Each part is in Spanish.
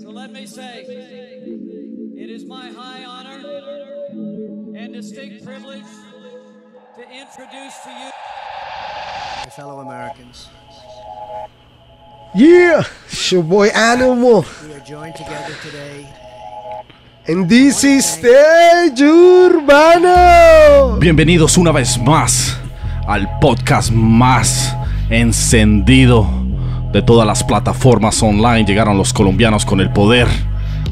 So let me say, it is my high honor and distinct privilege to introduce to you. My fellow Americans, Yeah, it's your boy Animal. we are joined together today And this is Stage Urbano. Bienvenidos una vez más al podcast más encendido de todas las plataformas online. Llegaron los colombianos con el poder.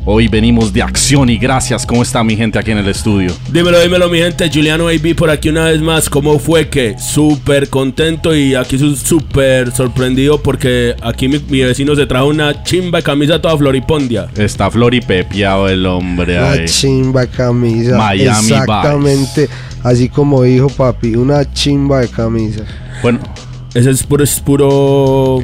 Hoy venimos de acción y gracias. ¿Cómo está mi gente aquí en el estudio? Dímelo, dímelo, mi gente. Juliano AB por aquí una vez más. ¿Cómo fue que? Súper contento y aquí súper sorprendido porque aquí mi, mi vecino se trajo una chimba de camisa toda floripondia. Está floripepiado el hombre Una ahí. chimba camisa. Miami Exactamente. Así como dijo papi, una chimba de camisa. Bueno, Ese es puro, es puro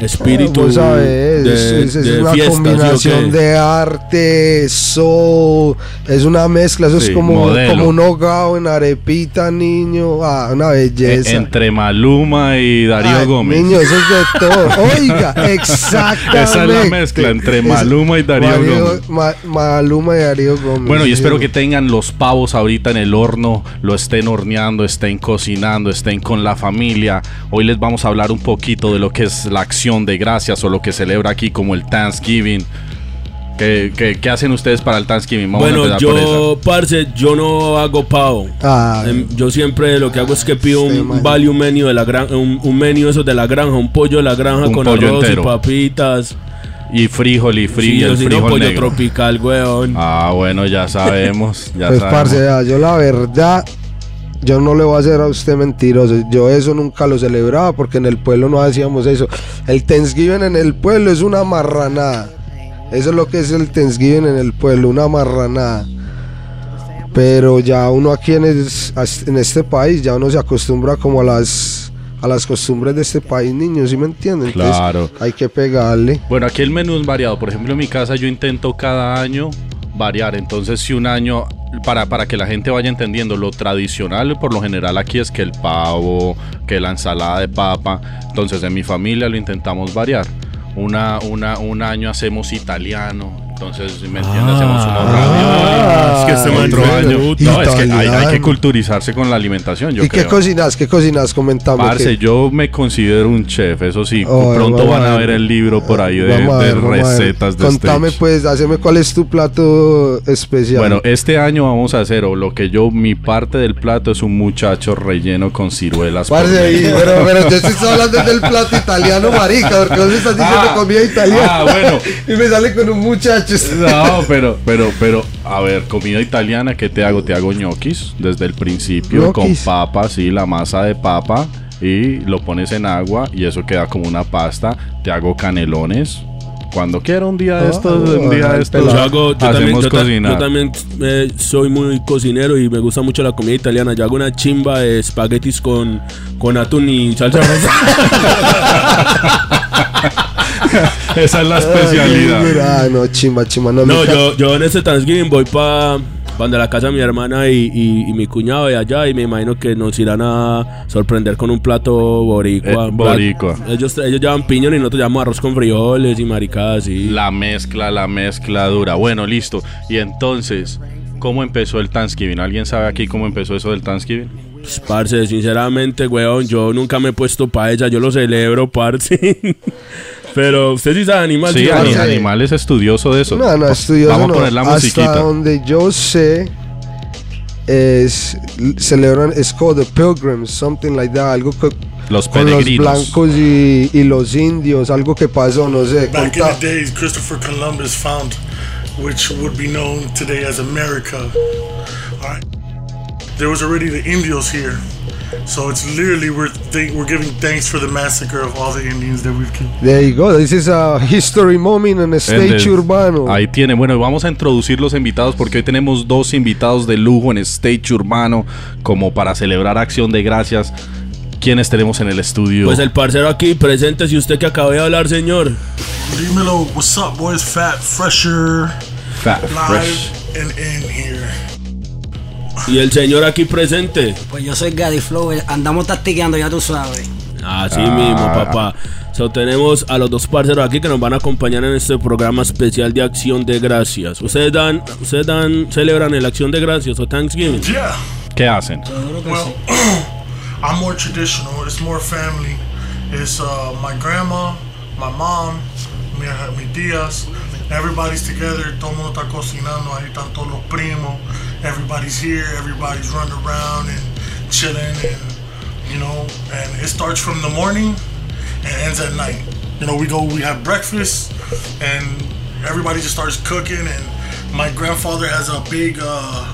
espíritu de, es, es de una fiesta, ¿sí o combinación de arte, soul, es una mezcla, eso Sí, es como, modelo. como un hogado en arepita, niño. Ah, una e- belleza. entre Maluma y Darío Ay, Gómez. Niño, eso es de todo. Oiga, exactamente. Esa es la mezcla entre Maluma y Darío Mario- Gómez. Ma- Maluma y Darío Gómez. Bueno, y espero que tengan los pavos ahorita en el horno, lo estén horneando, estén cocinando, estén con la familia. Hoy les vamos a hablar un poquito de lo que es la acción de gracias o lo que celebra aquí como el Thanksgiving. ¿Qué, qué- qué hacen ustedes para el Thanksgiving? Vamos Bueno, yo, parce, yo no hago pavo. Ay, Em, Yo siempre lo que hago es que pido un man. value menu de la granja, un, un menú eso de la granja, un pollo de la granja Un con arroz entero. y papitas. Y frijol y fri- Sí, el no, frijol pollo negro. tropical, weón. Ah, bueno, ya sabemos. Ya pues, sabemos. parce, yo la verdad, yo no le voy a hacer a usted mentiroso. Yo eso nunca lo celebraba porque en el pueblo no hacíamos eso. El Thanksgiving en el pueblo es una marranada. Eso es lo que es el Thanksgiving en el pueblo, una marranada. Pero ya uno aquí en, es- en este país, ya uno se acostumbra como a las a las costumbres de este país, niños, ¿sí me entienden? Entonces, Claro. hay que pegarle. Bueno, aquí el menú es variado. Por ejemplo, en mi casa yo intento cada año variar. Entonces, si un año, para, para que la gente vaya entendiendo, lo tradicional por lo general aquí es que el pavo, que la ensalada de papa. Entonces, en mi familia lo intentamos variar. Una, una, un año hacemos italiano. Entonces, ¿me entiendes? Hacemos unos raviolis. es que este Otro año. No, es que hay, hay que culturizarse con la alimentación. Yo ¿Y qué creo. cocinas? ¿Qué cocinas? Comentame. Parce, ¿qué? yo me considero un chef, eso sí. Oh, pronto van a ver. el libro por ahí de, de ver, ver. recetas de Contame stage. pues, haceme cuál es tu plato especial. Bueno, este año vamos a hacer, o lo que yo, mi parte del plato es un muchacho relleno con ciruelas. Parce, y- medio. pero, pero yo estoy hablando del plato italiano, marica, porque vos me estás diciendo Ah, comida italiana. ah, bueno. y me sale con un muchacho. No, pero, pero, pero, a ver, comida italiana, ¿qué te hago? Te hago ñoquis desde el principio Ñoquis. con papa, sí, la masa de papa y lo pones en agua y eso queda como una pasta. Te hago canelones. Cuando quiera un día de Ah, estos, un día de estos. Yo, hago, yo también, yo, cocinar. yo también eh, soy muy cocinero y me gusta mucho la comida italiana. Yo hago una chimba de espaguetis con, con atún y salsa rosa. Esa es la especialidad. Ah, no, chimba, chimba. No, yo, yo en este Thanksgiving voy para de la casa de mi hermana y, y- y mi cuñado de allá y me imagino que nos irán a sorprender con un plato boricua. Eh, boricua. Plat- Ellos, ellos llevan piñón y nosotros llevamos arroz con frijoles y maricadas y... La mezcla, la mezcla dura. Bueno, listo. Y entonces, ¿cómo empezó el Thanksgiving? ¿Alguien sabe aquí cómo empezó eso del Thanksgiving? Pues, parce, sinceramente, weón, yo nunca me he puesto pa' ella, yo lo celebro, parce. Pero usted sí sabe animal, Sí. Animal es estudioso de eso. No, no, estudioso Vamos no. a poner la Hasta musiquita. donde yo sé, es celebran, es called the Pilgrims, something like that, algo que Los con los blancos y, y los indios, algo que pasó, no sé. Back in the days, Christopher Columbus found which would be known today as America. All right. There was already the Indios here. So it's literally we're th- we're giving thanks for the massacre of all the Indians that we've killed. There you go. This is a history moment en stage Entonces, urbano. Ahí tiene. Bueno, vamos a introducir los invitados porque hoy tenemos dos invitados de lujo en Stage Urbano como para celebrar Acción de Gracias. ¿Quiénes tenemos en el estudio? Pues el parcero aquí presente, si usted que acaba de hablar, señor. Dímelo, what's up, boys? Fat, fresher, Fat live, Fresh. and in here. Y el señor aquí presente. Pues yo soy Gaddy Flow, andamos tactiqueando, ya tú sabes. Así Ah. mismo, papá. So, tenemos a los dos parceros aquí que nos van a acompañar en este programa especial de Acción de Gracias. ¿Ustedes dan, ustedes dan, celebran el Acción de Gracias o Thanksgiving? Yeah. ¿Qué hacen? Well, I'm more traditional. It's more family. It's uh, my grandma, my mom, mi, mi tías. Everybody's together. Todo el mundo está cocinando. Ahí están todos los primos. Everybody's here. Everybody's running around and chilling and you know. And it starts from the morning and ends at night. You know, we go. We have breakfast and everybody just starts cooking. And my grandfather has a big. Uh,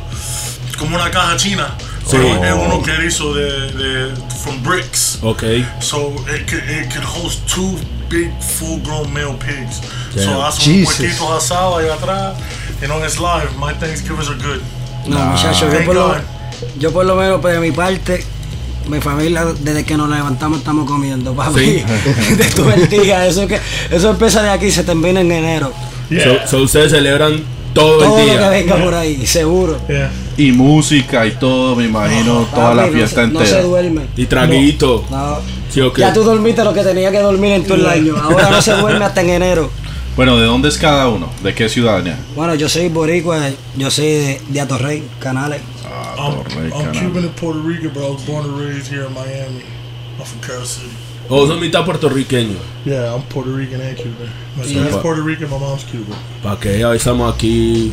como una caja china. Sí. Es uno que hizo de, de from bricks. Ok. So it could it could host two big full grown male pigs. Damn. So hace un puerquito asado ahí atrás. You know, it's live. My Thanksgivings are good. No, muchachos, yo por, lo, yo por lo menos, pues, de mi parte, mi familia, desde que nos levantamos, estamos comiendo, papi. De todo el día. Eso, que, eso empieza de aquí y se termina en enero. Yeah. So, so ustedes celebran todo, Todo el lo que día. venga por ahí, seguro. yeah. Y música y todo, me imagino, toda la no fiesta no, entera. se duerme. Y traguito. No. Sí. Ya tú dormiste lo que tenía que dormir en todo el año. Ahora no se duerme hasta en enero. Bueno, ¿de dónde es cada uno? ¿De qué ciudadanía? Bueno, yo soy boricua, yo soy de, de Atorrey, Canales. I'm, Torrey, I'm caramba. Cuban and Puerto Rican, but I was born and raised here in Miami. I'm from Carol City. O son mitad puertorriqueño. Yeah, I'm Puerto Rican and Cuban. My Yeah. dad's Puerto Rican, my mom's Cuban. ¿Para qué? Ahí estamos aquí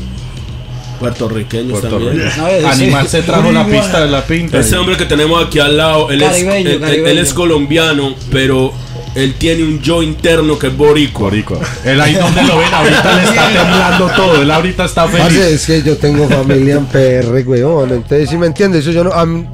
puertorriqueños Puerto también. Rico. No, Animal sí. se trajo la pista de la pinta. Ese hombre que tenemos aquí al lado, él, Caribeño, es, él- él- caribeño. él es colombiano, pero él tiene un yo interno que es boricua. Boricua. Él ahí donde lo ven, ahorita le está temblando todo. Él ahorita está Parce, feliz. es que yo tengo familia en PR, weón. Entonces, si me entiendes, eso yo no. a mí-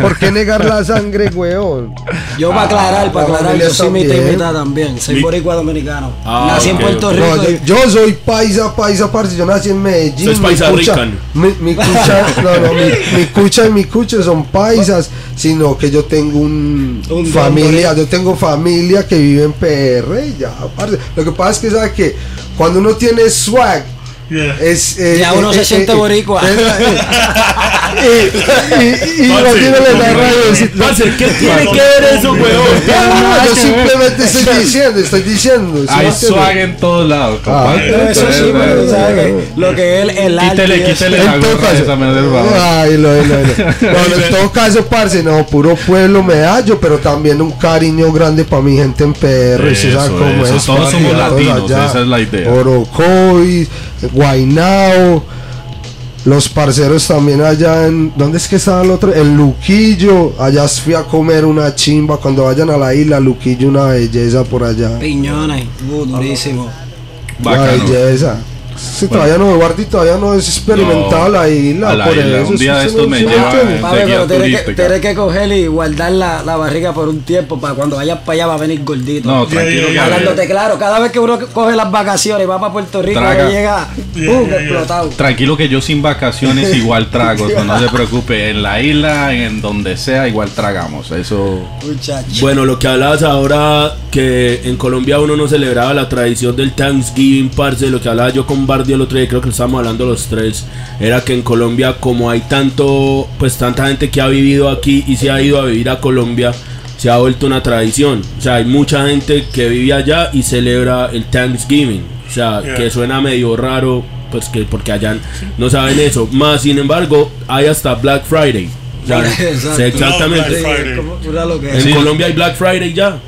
¿Por qué negar la sangre, weón? Yo para aclarar, para la aclarar, yo soy mitad y mitad también. Soy Mi- boricua dominicano. Ah, Nací ok, en Puerto ok. Rico. No, yo, y- yo soy paisa, paisa, parce. Yo nací en Medellín. Es mi paisa cucha- rican. Mi, mi cucha, no, no, mi, mi cucha y mi cucha son paisas, sino que yo tengo un, Un familia, yo tengo familia que vive en PR, y ya, parce. Lo que pasa es que, ¿sabes que Cuando uno tiene swag, Yeah. es, eh, Ya uno se siente boricua. eh, y y, la radio ¿qué tiene que ver eso, weón? no, yo simplemente estoy diciendo, estoy diciendo. ¿sí me Hay swag en todos lados. Ah, eso sí, lo que es el arte. Quítele, quítele la En todo gorra caso, esa, me hace el favor. ay, lo, lo, lo. No, no, en todo caso, parce, no, puro pueblo medallo, pero también un cariño grande para mi gente en PR, todos somos latinos, esa es la idea. Orocoy, Guainao, los parceros también allá en, ¿dónde es que estaba el otro? En Luquillo, allá fui a comer una chimba, cuando vayan a la isla, Luquillo una belleza por allá. Piñones, uh, durísimo. Una belleza. Sí, todavía no, Guardi, todavía no es experimentado No, la isla. la por isla. eso, Un día sí, de sí, me lleva, pero que, coger y guardar la, la barriga por un tiempo para cuando vayas para allá va a venir gordito. No, tranquilo yeah, que yeah. Hablándote claro, cada vez que uno coge las vacaciones y va para Puerto Rico, Traga. llega yeah. explotado. Tranquilo que yo sin vacaciones igual trago, o sea, no se preocupe, en la isla, en donde sea, igual tragamos, eso... Muchacho. Bueno, lo que hablabas ahora, que en Colombia uno no celebraba la tradición del Thanksgiving, parce, lo que hablaba yo con Bardi el otro día, creo que estábamos hablando los tres, era que en Colombia, como hay tanto, pues tanta gente que ha vivido aquí y se ha ido a vivir a Colombia, se ha vuelto una tradición. O sea, hay mucha gente que vive allá y celebra el Thanksgiving. O sea, Yeah. que suena medio raro, pues que porque allá no saben eso. Más, sin embargo, hay hasta Black Friday. O sea, exactamente. Black Friday. En. Colombia hay Black Friday ya.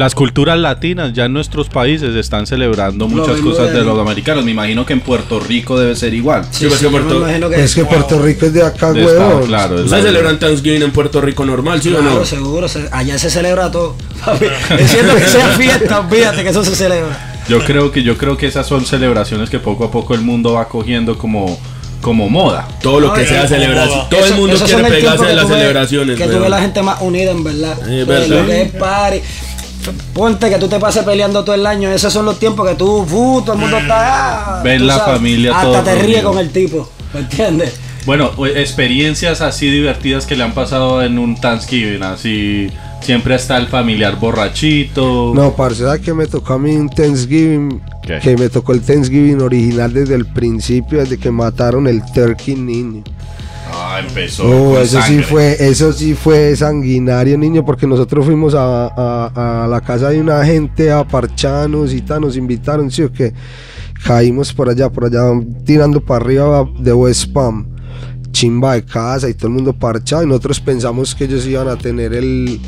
Las culturas latinas ya en nuestros países están celebrando muchas cosas de de- los americanos, me imagino que en Puerto Rico debe ser igual. Sí, sí, me Puerto- imagino que Es que Puerto Rico es de acá, huevón. claro, es ¿Ustedes la- celebran Thanksgiving en Puerto Rico normal, sí o Claro, no? seguro, se- allá se celebra todo. Papi, Es cierto que sea fiesta, olvídate que eso se celebra. Yo creo que yo creo que esas son celebraciones que poco a poco el mundo va cogiendo como como moda. Todo lo que Ay, sea celebración. Todo el mundo quiere pegarse de las celebraciones. Que ves la gente más unida, en verdad. Es Pues, verdad. Lo que es party. Ponte que tú te pases peleando todo el año. Esos son los tiempos que tú, uh, todo el mundo está. ah, la familia Hasta todo te reunido. con el tipo. ¿Me entiendes? Bueno, experiencias así divertidas que le han pasado en un Thanksgiving, así siempre está el familiar borrachito. No, parce, ¿sabes que me tocó a mí un Thanksgiving? ¿Qué? Que me tocó el Thanksgiving original desde el principio, desde que mataron el turkey niño. Empezó. Con eso sí fue, eso sí fue sanguinario, niño, porque nosotros fuimos a, a- a la casa de una gente a parchanos y tal, nos invitaron, sí o qué. Caímos por allá, por allá, tirando para arriba de West Palm. Chimba de casa y todo el mundo parchado. Y nosotros pensamos que ellos iban a tener el.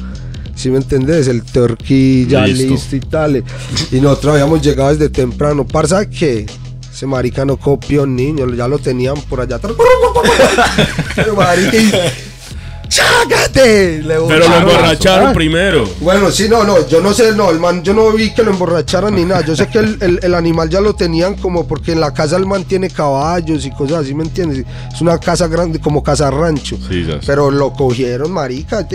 Si me entendés, el turkey ya Listo. listo. y tal. Y nosotros habíamos llegado desde temprano. ¿Parsa qué? Ese marica no copió niño, ya lo tenían por allá atrás. Pero marica, y- ¡Chácate! Le Pero lo emborracharon Ah. primero. Bueno, sí, no, no, yo no sé, no, el man, yo no vi que lo emborracharan ni nada. Yo sé que el, el- el animal ya lo tenían como porque en la casa el man tiene caballos y cosas así, ¿me entiendes? Es una casa grande, como casa rancho. Sí. Pero lo cogieron, marica.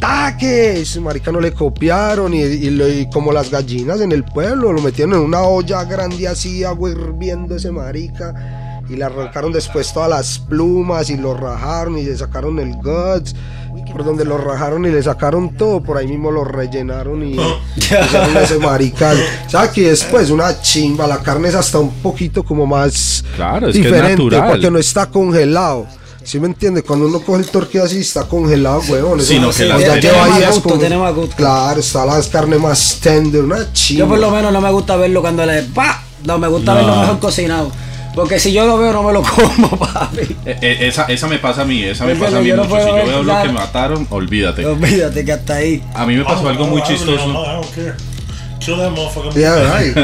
Y- ¡Taque! Ese marica no le copiaron y, y lo- y como las gallinas en el pueblo, lo metieron en una olla grande así, agua hirviendo ese marica. Y le arrancaron después todas las plumas y lo rajaron y le sacaron el guts. Por donde lo rajaron y le sacaron todo, por ahí mismo lo rellenaron y pusieron ese marica. ¿Sabes que después una chimba? La carne es hasta un poquito como más Claro, es que es diferente natural. porque no está congelado. ¿Sí me entiende? Cuando uno coge el torque así está congelado, huevón. Sino no que ya lleva días gusto, como- tiene más gusto. Claro, está la carne más tender, una chimba. Yo por lo menos no me gusta verlo cuando le pa. No, me gusta No. verlo mejor cocinado. Porque si yo lo veo no me lo como, papi. Eh, eh, esa, esa me pasa a mí, esa me pasa a mí yo no mucho. Si yo veo lo que mataron, olvídate. Olvídate que hasta ahí. A mí me pasó algo muy chistoso. Kill that motherfucker. Yeah, right.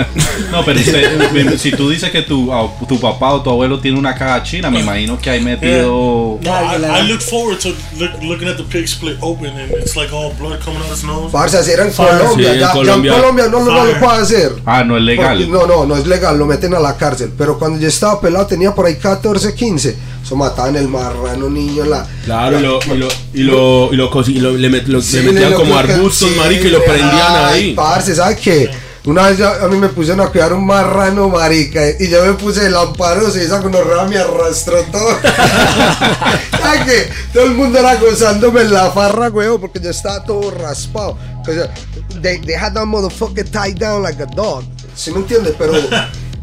No, pero usted, si tú dices que tu, tu papá o tu abuelo tiene una caja china, me imagino que hay metido. No, Dale, I, I look forward to look, looking at the pig split open and it's like all blood coming out his nose. Parce, así era en Colombia. sí, en ya, ya Colombia. en Colombia no, lo- no lo puede hacer. Ah, no es legal. Porque- no, no, no es legal, lo meten a la cárcel. Pero cuando yo estaba pelado tenía por ahí 14, 15. Eso mataban el marrano niño la. Claro, y lo, y lo, y lo, y lo, y lo- le, met- Sí, le metían lo- como arbustos, sí, marica, y lo prendían ay, ahí. Parce, ¿sabes qué? Una vez ya- a mí me pusieron a cuidar un marrano, marica, y yo me puse el amparo, y esa gonorrea me arrastró todo. ¿Sabes qué? Todo el mundo era gozándome en la farra, weón, porque yo estaba todo raspado. Sea, they, they had that motherfucker tied down like a dog. ¿Sí me entiendes? Pero...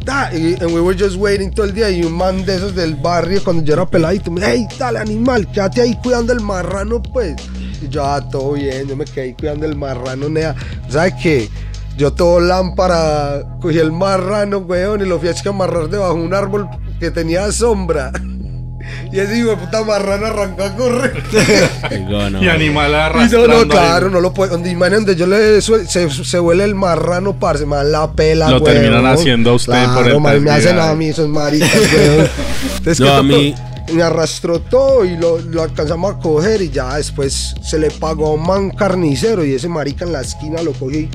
da, y and we were just waiting todo el día y un man de esos del barrio cuando yo era peladito me dijo, hey, dale animal, quédate ahí cuidando el marrano pues. Y yo, ah, todo bien, yo me quedé cuidando el marrano, nea. ¿Sabes qué? Yo todo lámpara, cogí el marrano, weón, y lo fui a amarrar debajo de un árbol que tenía sombra. Y ese hijo de puta marrano arrancó a correr. No. Y animal Y no, arrastrando. no, claro, no lo puede. Donde imagínate donde yo le se, se huele el marrano, parce, más la pela. Lo weón. terminan haciendo a usted por el man, me hacen a mí esos maricas, weón. Entonces, No, ¿qué a mí- Me arrastró todo y lo, lo alcanzamos a coger y ya después se le pagó a un man carnicero y ese marica en la esquina lo cogió y...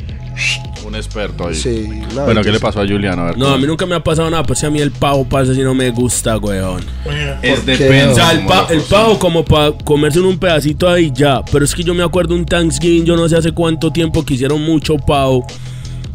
Un experto ahí. Sí, bueno, ¿qué le pasó a ver, No, ¿cómo? a mí nunca me ha pasado nada, pues si a mí el pavo pasa si no me gusta, weón. Es ¿Por qué? depende. O sea, el, pa- el pavo como para comerse en un pedacito ahí ya. Pero es que yo me acuerdo un Thanksgiving, yo no sé hace cuánto tiempo que hicieron mucho pavo.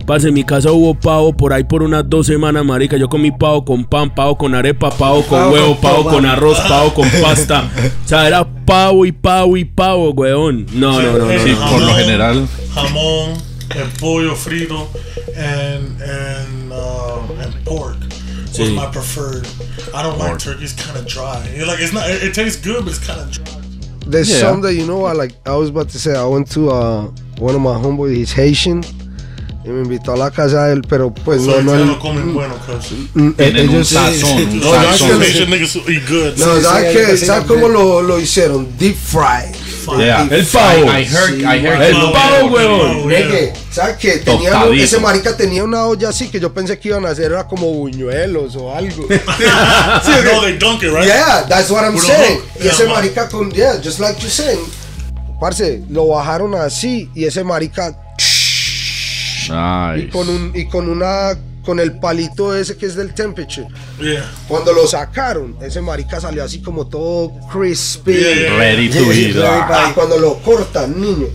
Parce, en mi casa hubo pavo por ahí por unas dos semanas, marica. Yo comí pavo con pan, pavo con arepa, pavo con Pavo huevo, con pavo con arroz, pavo con pasta. O sea, era pavo y pavo y pavo, weón. No, no, no, no. Sí, no. por lo general. Jamón, el pollo frito, and and uh, and pork was Sí. my preferred. I don't like turkey; it's kind of dry. You're like it's not. It, it tastes good, but it's kind of dry. There's Yeah. some that, you know, what, like, I was about to say, I went to uh, one of my homeboys, he's Haitian, y me invitó a la casa de él, pero pues So no, no, no comen bueno, cuz. mm, Tienen un ellos sí- sazón, un No, no, sazón. Asian niggas eat good. No, Sí, ¿sabes sí, qué? hay que ¿Sabes sí, cómo sí. lo, lo hicieron? Deep fried. Yeah. El pavo. I, heard El pavo, ¿sabes qué? Tenía un- Tostadito. ese marica tenía una olla así que yo pensé que iban a hacer era como buñuelos o algo. no, they dunk it, right? yeah, that's what I'm saying. hook. Y ese marica con, yeah, just like you saying. Parce, lo bajaron así y ese marica y Nice. con un y con una con el palito ese que es del temperature. Yeah. Cuando lo sacaron, ese marica salió así como todo crispy. Yeah. Ready to eat. cuando lo cortan, niño.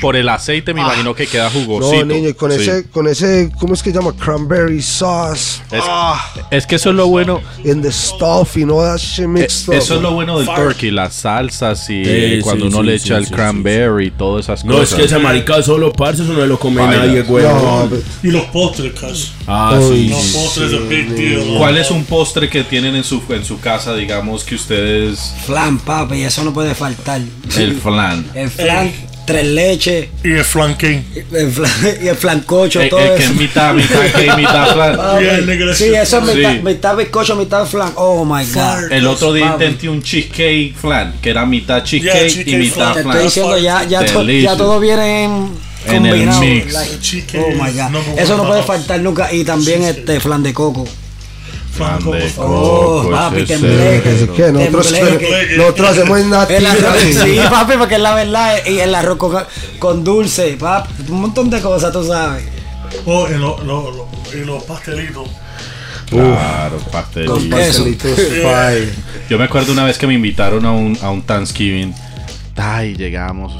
Por el aceite me imagino que queda jugosito. No, niño, y con Sí. ese, con ese, ¿cómo es que se llama? Cranberry sauce. Es, Ah, es que eso es lo bueno. in the stuff, you know that shit eh, mixed up. Eso es lo bueno del Fire. turkey, las salsas y Sí, eh, cuando sí, uno sí, le sí, echa el cranberry y todas esas No, es cosas. que esa marica solo, parce, eso no lo come Vaya. nadie, güey. No, but- Y los postres. Ah, sí. Los sí. postres es a big deal. ¿no? ¿Cuál es un postre que tienen en su en su casa, digamos que ustedes Flan, papi, eso no puede faltar. el flan? El flan, tres leches, Y el flanque. el flan, y el flancocho, El, todo el que eso. es mitad, mitad que mitad flan. Yeah, that sí, eso es Sí. mitad, mitad bizcocho, mitad flan. Oh my god. El otro día intenté un cheesecake flan, que era mitad cheesecake y cheesecake mitad flan. Te estoy diciendo, ya, ya, to- ya todo viene en, En el mix. like, oh my god. Eso no puede faltar nunca. Y también este flan de coco. Flan de Oh, papi, que nosotros, hacemos arroz, sí, papi, porque es la verdad. Y el arroz con, con dulce, papi. Un montón de cosas, tú sabes. Oh, y los lo, lo, y los pastelitos. Claro, pastelito. Con. Pastelitos. Yo me acuerdo una vez que me invitaron a un, a un Thanksgiving. Ay, llegamos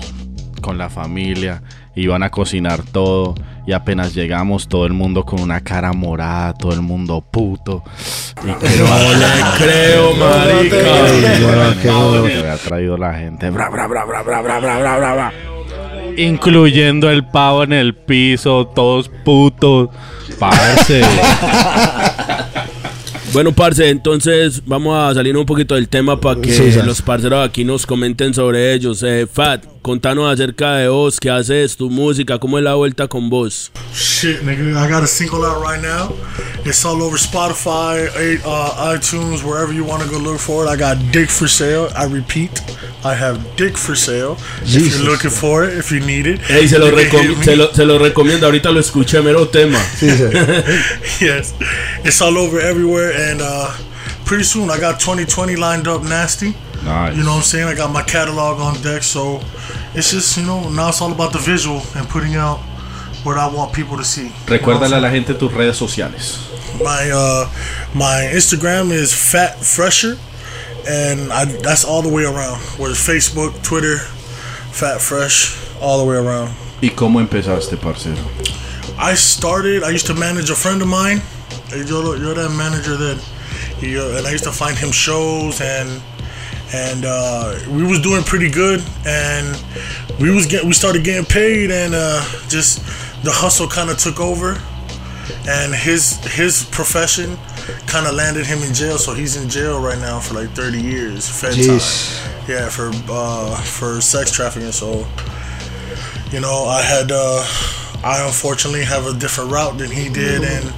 con la familia, iban a cocinar todo. Y apenas llegamos, todo el mundo con una cara morada, todo el mundo puto. Y que No le creo, marica. Ya, qué bueno. que había traído la gente. Bra, bra, bra, bra, bra, bra, bra, bra, bra, bra. Incluyendo el pavo en el piso, todos putos. Parce. Bueno, parce, entonces vamos a salir un poquito del tema para que sí. los parceros aquí nos comenten sobre ellos. Eh, Fat, contanos acerca de vos, qué haces, tu música, cómo es la vuelta con vos. Shit, nigga, I got a single out right now. It's all over Spotify, uh, iTunes, wherever you want to go look for it. I got Dick for sale. I repeat, I have Dick for sale. If Jesus. you're looking for it, if you need it. Ey, se lo, se, lo, se lo recomiendo, ahorita lo escuché, mero tema. Sí, sí. yes, it's all over everywhere, and uh, pretty soon I got 2020 lined up nasty. Nice. You know what I'm saying? I got my catalog on deck, so it's just you know now it's all about the visual and putting out what I want people to see. Recuérdale a la gente tus redes sociales. My uh, my Instagram is Fat Fresher, and I, that's all the way around. Whereas Facebook, Twitter, Fat Fresh, all the way around. ¿Y cómo empezaste, parcero? I started. I used to manage a friend of mine. You're, you're that manager that, he, and I used to find him shows and and uh, we was doing pretty good and we was get we started getting paid and uh, just the hustle kind of took over. And his his profession kind of landed him in jail so he's in jail right now for like 30 years fed Jeez. time yeah for uh, for sex trafficking so you know, I had, uh, I unfortunately have a different route than he did, and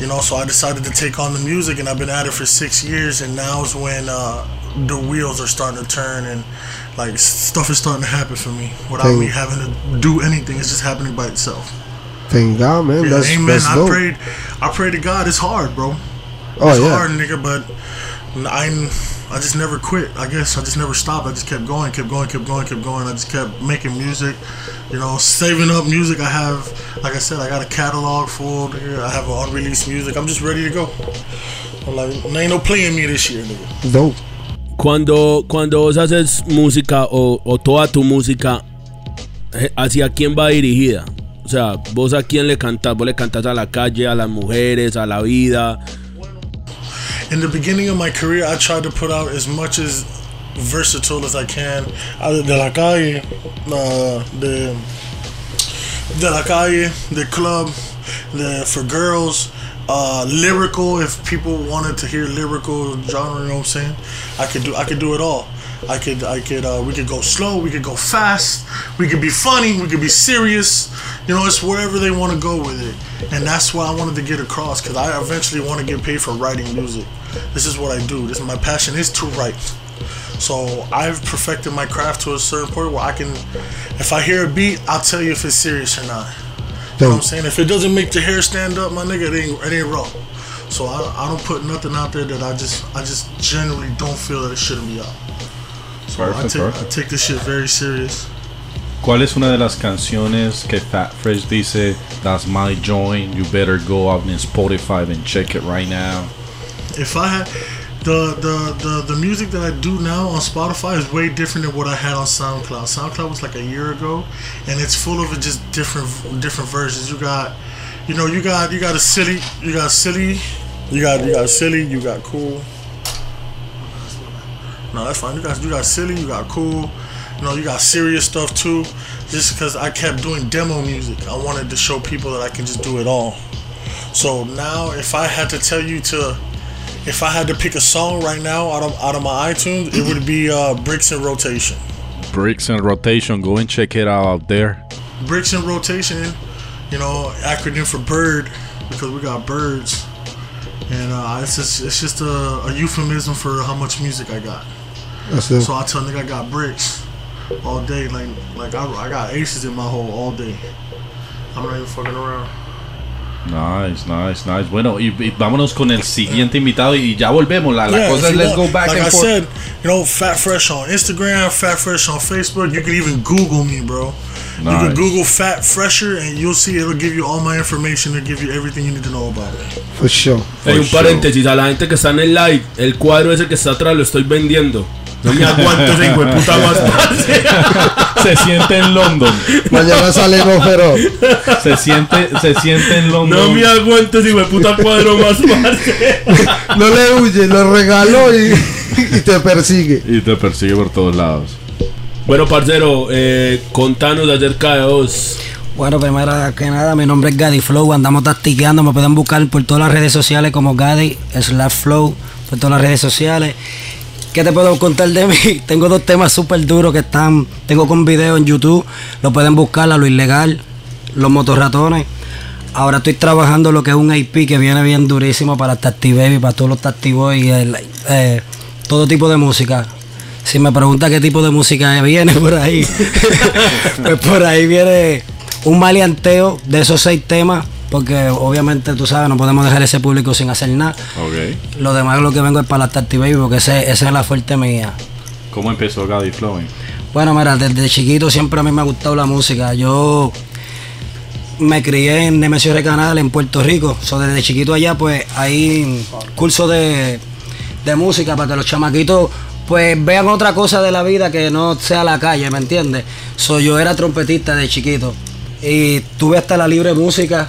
you know, so I decided to take on the music, and I've been at it for six years, and now is when uh, the wheels are starting to turn, and like stuff is starting to happen for me without Thank- me having to do anything. It's just happening by itself. Thank God, man. Yeah, That's, amen. that's I dope. prayed, I pray to God. It's hard, bro. Oh, it's yeah. hard, nigga, but I, I just never quit. I guess I just never stopped. I just kept going, kept going, kept going, kept going. I just kept making music, you know, saving up music. I have, like I said, I got a catalog full. Here. I have unreleased music. I'm just ready to go. I'm like, ain't no playing me this year, nigga. Dope. Cuando, cuando vos haces música o, o toda tu música, eh, ¿hacia quién va dirigida? O sea, vos a quién le cantás, vos le cantás a la calle, a las mujeres, a la vida. in the beginning of my career, I tried to put out as much as versatile as I can. De la calle, uh, de, de la calle, the club, the for girls, uh, lyrical. If people wanted to hear lyrical genre, you know what I'm saying? I could do. I could do it all. I could. I could. Uh, we could go slow. We could go fast. We could be funny. We could be serious. You know, it's wherever they want to go with it, and that's what I wanted to get across. Because I eventually want to get paid for writing music. This is what I do. This is my passion is to write. So I've perfected my craft to a certain point where I can, if I hear a beat, I'll tell you if it's serious or not. You know what I'm saying? If it doesn't make your hair stand up, my nigga, it ain't, it ain't raw. So I, I don't put nothing out there that I just I just generally don't feel that it shouldn't be out. So I Perfect, take, I take this shit very serious. ¿Cuál es una de las canciones que Fat Fresh dice, That's my joint, you better go out in Spotify and check it right now? If I had, the, the the the music that I do now on Spotify is way different than what I had on SoundCloud. SoundCloud was like a year ago, and it's full of just different different versions. You got, you know, you got you got a silly, you got silly, you got you got silly, you got cool. No, that's fine. You got you got silly, you got cool. You know, you got serious stuff too. Just because I kept doing demo music, I wanted to show people that I can just do it all. So now, if I had to tell you to, if I had to pick a song right now out of out of my iTunes, it would be uh, Bricks in Rotation. Bricks and Rotation, go and check it out out there. Bricks in Rotation, you know, acronym for bird because we got birds, and uh, it's just it's just a, a euphemism for how much music I got. That's it. So I tell nigga I got bricks all day, like like I, I got aces in my hole all day. I'm not even fucking around. Nice, nice, nice. Bueno, y, y vámonos con el siguiente invitado y ya volvemos. La, la Yeah, cosa es let's want- go back like and I forth. said, you know, Fat Fresh on Instagram, Fat Fresh on Facebook. You can even Google me, bro. You can Google Fat Fresher and you'll see it'll give you all my information. It'll give you everything you need to know about it. For sure. Hay un paréntesis a la gente que está en el live. El cuadro ese que está atrás lo estoy vendiendo. No me aguanto ese hijo de puta más. Se siente en London. Mañana sale no, pero Se siente, se siente en London. No me aguanto ese hijo de puta cuadro más parce. no le huye, lo regaló y, y te persigue. Y te persigue por todos lados. Bueno, parcero, eh, contanos acerca de vos. Bueno, primero que nada, mi nombre es Gadi Flow, andamos tastiqueando, me pueden buscar por todas las redes sociales como Gadi slash Flow, por todas las redes sociales. ¿Qué te puedo contar de mí? Tengo dos temas súper duros que están, tengo con video en YouTube, lo pueden buscar a lo ilegal, los motorratones. Ahora estoy trabajando lo que es un IP que viene bien durísimo para Tacti Baby, para todos los Tacti Boys, el, eh, todo tipo de música. Si me pregunta qué tipo de música viene por ahí, pues por ahí viene un maleanteo de esos seis temas, porque obviamente tú sabes, no podemos dejar ese público sin hacer nada. Lo demás lo que vengo es para la Tacti Baby, porque ese- esa es la fuerte mía. ¿Cómo empezó Gaddy Flowing? Bueno, mira, desde chiquito siempre a mí me ha gustado la música. Yo me crié en Nemesio Recanal, en Puerto Rico. So, desde chiquito allá, pues, hay cursos de, de música para que los chamaquitos, pues, vean otra cosa de la vida que no sea la calle, ¿me entiendes? So, yo era trompetista de chiquito. Y tuve hasta la libre música.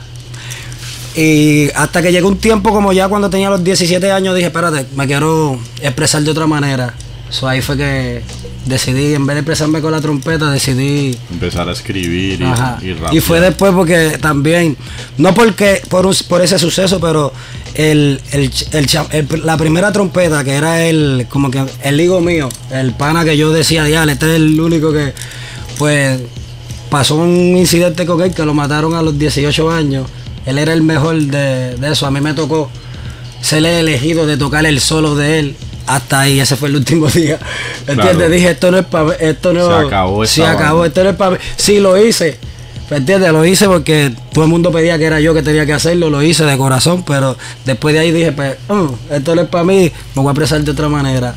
Y hasta que llegó un tiempo como ya cuando tenía los 17 años dije, espérate, me quiero expresar de otra manera. So, ahí fue que decidí, en vez de expresarme con la trompeta, decidí... Empezar a escribir y, y. Y fue después porque también, no porque por, un- por ese suceso, pero el, el, el la primera trompeta, que era el, como que el higo mío, el pana que yo decía, dial, este es el único que, pues, pasó un incidente con él que lo mataron a los 18 años. Él era el mejor de, de eso. A mí me tocó ser el elegido de tocar el solo de él. Hasta ahí, ese fue el último día. ¿Entiendes? Claro. Dije, esto no es para esto no Se acabó Se acabó, esto no es para Sí, lo hice. ¿Me entiendes? Lo hice porque todo el mundo pedía que era yo que tenía que hacerlo, lo hice de corazón, pero después de ahí dije, pues, "Mm, esto no es para mí, me voy a expresar de otra manera.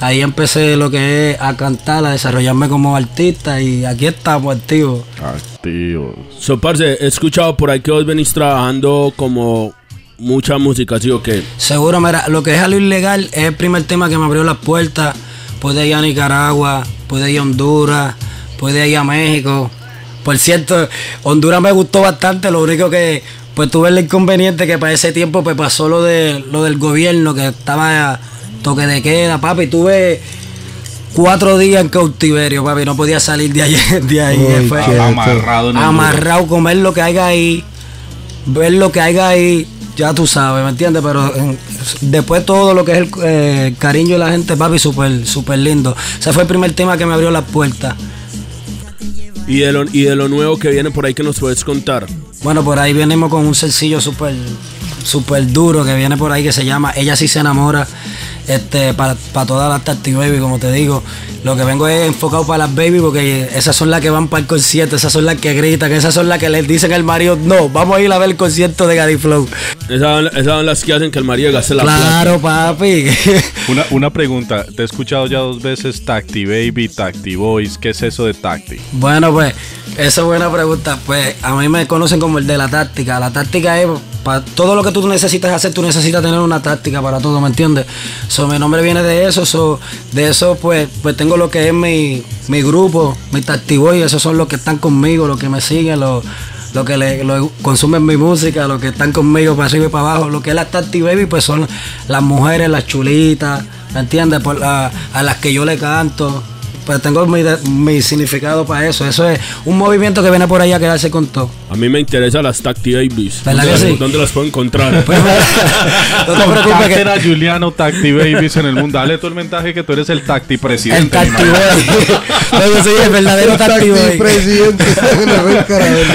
Ahí empecé lo que es a cantar, a desarrollarme como artista y aquí estamos activos. Activo. So, parce, he escuchado por ahí que vos venís trabajando como mucha música, ¿sí o qué? Seguro, mira, lo que es a lo ilegal es el primer tema que me abrió las puertas. Pude ir a Nicaragua, pude ir a Honduras, pude ir a México. Por cierto, Honduras me gustó bastante, lo único que pues tuve el inconveniente que para ese tiempo pues pasó lo de lo del gobierno que estaba toque de queda, papi, tuve cuatro días en cautiverio, papi, no podía salir de ahí, de ahí. Uy, fue- qué- Amarrado en amarrado, comer lo que haya ahí, ver lo que haya ahí, ya tú sabes, ¿me entiendes? Pero eh, después todo lo que es el eh, cariño de la gente, papi, súper, súper lindo. Ese fue el primer tema que me abrió las puertas. Y de, lo, y de lo nuevo que viene por ahí que nos puedes contar. Bueno, por ahí venimos con un sencillo súper súper duro que viene por ahí que se llama Ella sí se enamora. Este, para, para todas las Tati Baby, como te digo. Lo que vengo es enfocado para las baby porque esas son las que van para el concierto, esas son las que gritan, esas son las que les dicen al marido, no, vamos a ir a ver el concierto de Gaddy Flow. Esas, esas son las que hacen que el marido gaste la plata. Claro, papi. Una, una pregunta, te he escuchado ya dos veces Tacti Baby, Tacti Boys, ¿qué es eso de Tacti? Bueno, pues, esa es buena pregunta. Pues a mí me conocen como el de la táctica. La táctica es para todo lo que tú necesitas hacer, tú necesitas tener una táctica para todo, ¿me entiendes? So, mi nombre viene de eso, so, de eso pues, pues tengo lo que es mi, mi grupo, mi Tactiboy, esos son los que están conmigo, los que me siguen, los, los que le, lo consumen mi música, los que están conmigo para arriba y para abajo, lo que es la Tacti Baby, pues son las mujeres, las chulitas, ¿me entiendes? Por a las que yo le canto. Pues tengo mi, significado para eso. Eso es un movimiento que viene por ahí a quedarse con todo. A mí me interesan las Tacti Babies. ¿Verdad ¿Dónde, que sí? las- ¿Dónde las puedo encontrar? Pues, no te preocupes que a Juliano Tacti Babies en el mundo. Dale tú el mensaje que tú eres el Tacti el presidente. Tacti hermano. Boy. No, yo soy el verdadero Tacti Boy. presidente, el.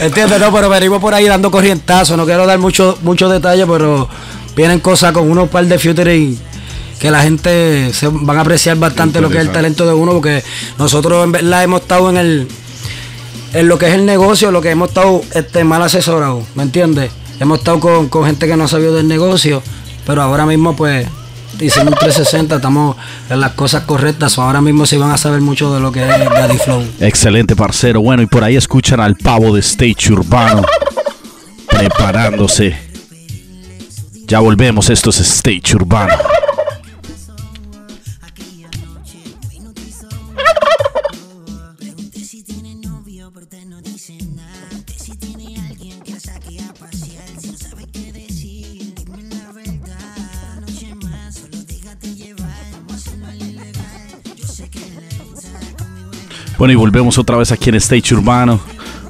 ¿Entiendes? No, pero venimos por ahí dando corrientazos. No quiero dar mucho, muchos detalles, pero vienen cosas con unos par de featuring que la gente se van a apreciar bastante lo que es el talento de uno, porque nosotros en verdad hemos estado en el en lo que es el negocio, lo que hemos estado este, mal asesorados, ¿me entiendes? Hemos estado con, con gente que no ha sabido del negocio, pero ahora mismo pues hicimos un 360, estamos en las cosas correctas, o ahora mismo sí van a saber mucho de lo que es Daddy Flow. Excelente, parcero. Bueno, y por ahí escuchan al pavo de Stage Urbano preparándose. Ya volvemos, esto es Stage Urbano. Y volvemos otra vez aquí en Stage Urbano.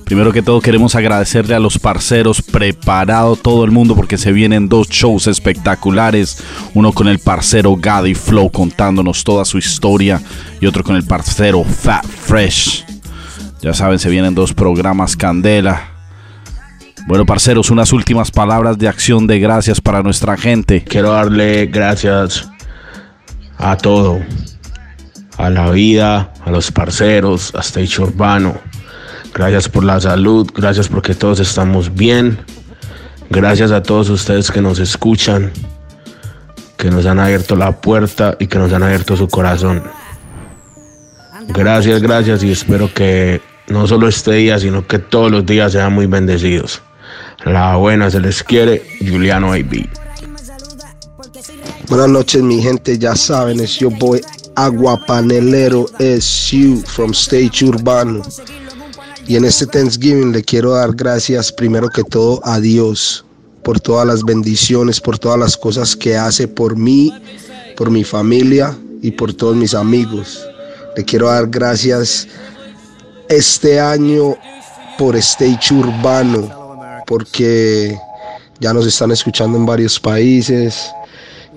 Primero que todo queremos agradecerle a los parceros, preparado todo el mundo porque se vienen dos shows espectaculares. Uno con el parcero Gaddy Flow contándonos toda su historia y otro con el parcero Fat Fresh. Ya saben, se vienen dos programas Candela. Bueno, parceros, unas últimas palabras de acción de gracias para nuestra gente. Quiero darle gracias a todo, a la vida, a los parceros, a Stage Urbano. Gracias por la salud, gracias porque todos estamos bien. Gracias a todos ustedes que nos escuchan, que nos han abierto la puerta y que nos han abierto su corazón. Gracias, gracias y espero que no solo este día, sino que todos los días sean muy bendecidos. La buena se les quiere, Juliano AB. Buenas noches, mi gente. Ya saben, es yo boy Aguapanelero SU from Stage Urbano. Y en este Thanksgiving le quiero dar gracias primero que todo a Dios por todas las bendiciones, por todas las cosas que hace por mí, por mi familia y por todos mis amigos. Le quiero dar gracias este año por Stage Urbano, porque ya nos están escuchando en varios países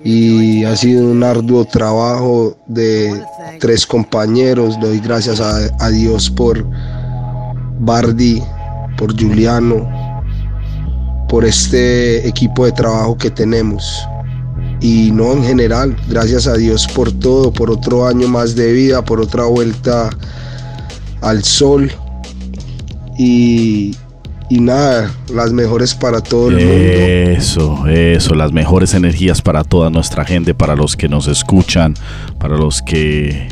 y ha sido un arduo trabajo de tres compañeros. Doy gracias a, a Dios por Bardi, por Juliano, por este equipo de trabajo que tenemos. Y no en general, gracias a Dios por todo, por otro año más de vida, por otra vuelta al sol. Y, y nada, las mejores para todo el mundo. Eso, eso, las mejores energías para toda nuestra gente, para los que nos escuchan, para los que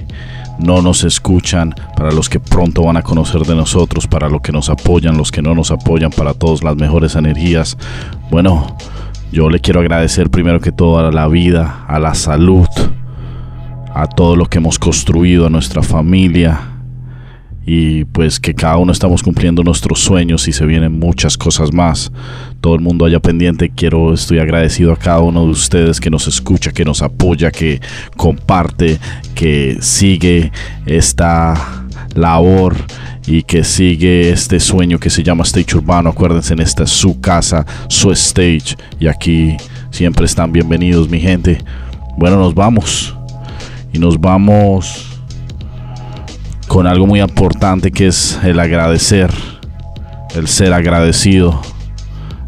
no nos escuchan, para los que pronto van a conocer de nosotros, para los que nos apoyan, los que no nos apoyan, para todos las mejores energías. Bueno, yo le quiero agradecer primero que todo a la vida, a la salud, a todo lo que hemos construido, a nuestra familia, y pues que cada uno estamos cumpliendo nuestros sueños y se vienen muchas cosas más. Todo el mundo allá pendiente, quiero, estoy agradecido a cada uno de ustedes que nos escucha, que nos apoya, que comparte, que sigue esta labor y que sigue este sueño que se llama Stage Urbano. Acuérdense, en esta es su casa, su stage y aquí siempre están bienvenidos, mi gente. Bueno, nos vamos y nos vamos con algo muy importante que es el agradecer, el ser agradecido.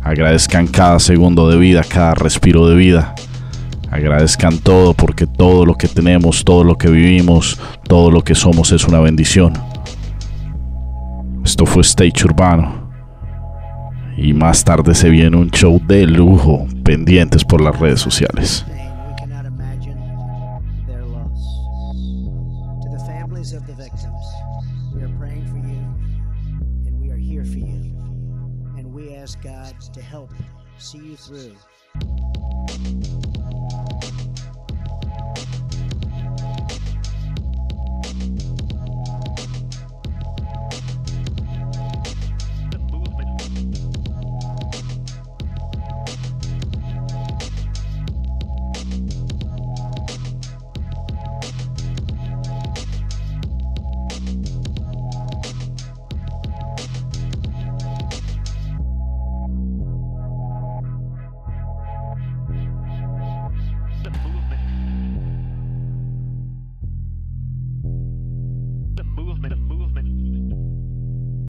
Agradezcan cada segundo de vida, cada respiro de vida. Agradezcan todo porque todo lo que tenemos, todo lo que vivimos, todo lo que somos es una bendición. Esto fue Stage Urbano. Y más tarde se viene un show de lujo, pendientes por las redes sociales.